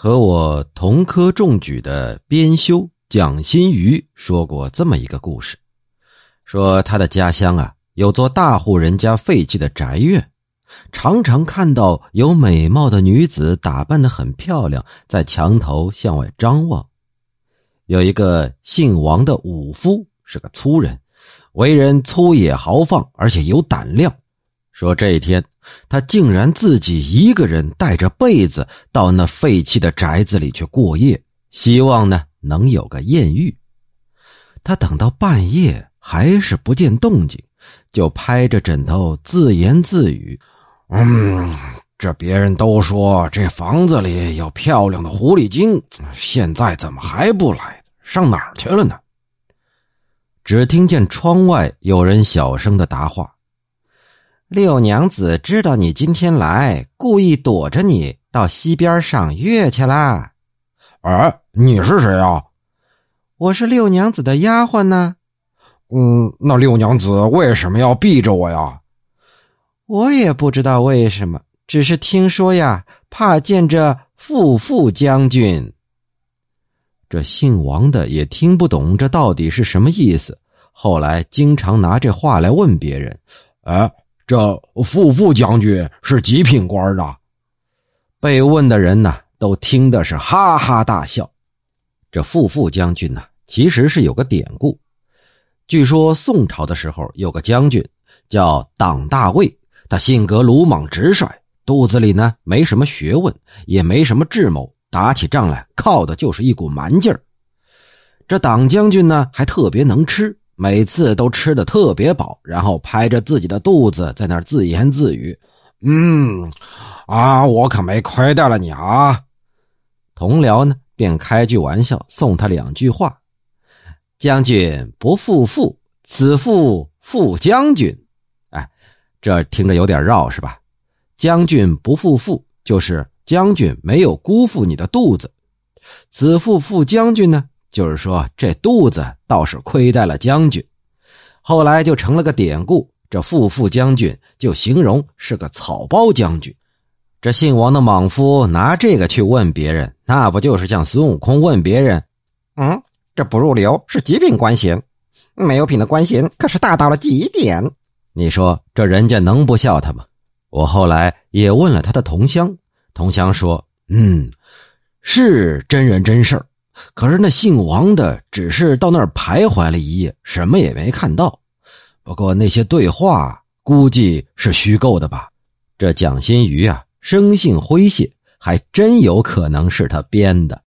和我同科中举的编修蒋新瑜说过这么一个故事，说他的家乡啊有座大户人家废弃的宅院，常常看到有美貌的女子打扮的很漂亮，在墙头向外张望。有一个姓王的武夫是个粗人，为人粗野豪放，而且有胆量。说这一天。他竟然自己一个人带着被子到那废弃的宅子里去过夜，希望呢能有个艳遇。他等到半夜还是不见动静，就拍着枕头自言自语：“嗯，这别人都说这房子里有漂亮的狐狸精，现在怎么还不来？上哪儿去了呢？”只听见窗外有人小声的答话。六娘子知道你今天来，故意躲着你到西边赏月去啦。哎，你是谁啊？我是六娘子的丫鬟呢。嗯，那六娘子为什么要避着我呀？我也不知道为什么，只是听说呀，怕见着富富将军。这姓王的也听不懂这到底是什么意思，后来经常拿这话来问别人。哎。这富富将军是几品官啊？被问的人呢，都听的是哈哈大笑。这富富将军呢，其实是有个典故。据说宋朝的时候，有个将军叫党大卫，他性格鲁莽直率，肚子里呢没什么学问，也没什么智谋，打起仗来靠的就是一股蛮劲儿。这党将军呢，还特别能吃。每次都吃的特别饱，然后拍着自己的肚子在那儿自言自语：“嗯，啊，我可没亏待了你啊。”同僚呢便开句玩笑，送他两句话：“将军不负父，此富富将军。”哎，这听着有点绕是吧？“将军不负父”就是将军没有辜负你的肚子，“此富富将军”呢？就是说，这肚子倒是亏待了将军，后来就成了个典故。这富富将军就形容是个草包将军。这姓王的莽夫拿这个去问别人，那不就是像孙悟空问别人：“嗯，这不入流是极品官衔，没有品的官衔可是大到了极点。”你说这人家能不笑他吗？我后来也问了他的同乡，同乡说：“嗯，是真人真事儿。”可是那姓王的只是到那儿徘徊了一夜，什么也没看到。不过那些对话估计是虚构的吧？这蒋新瑜啊，生性诙谐，还真有可能是他编的。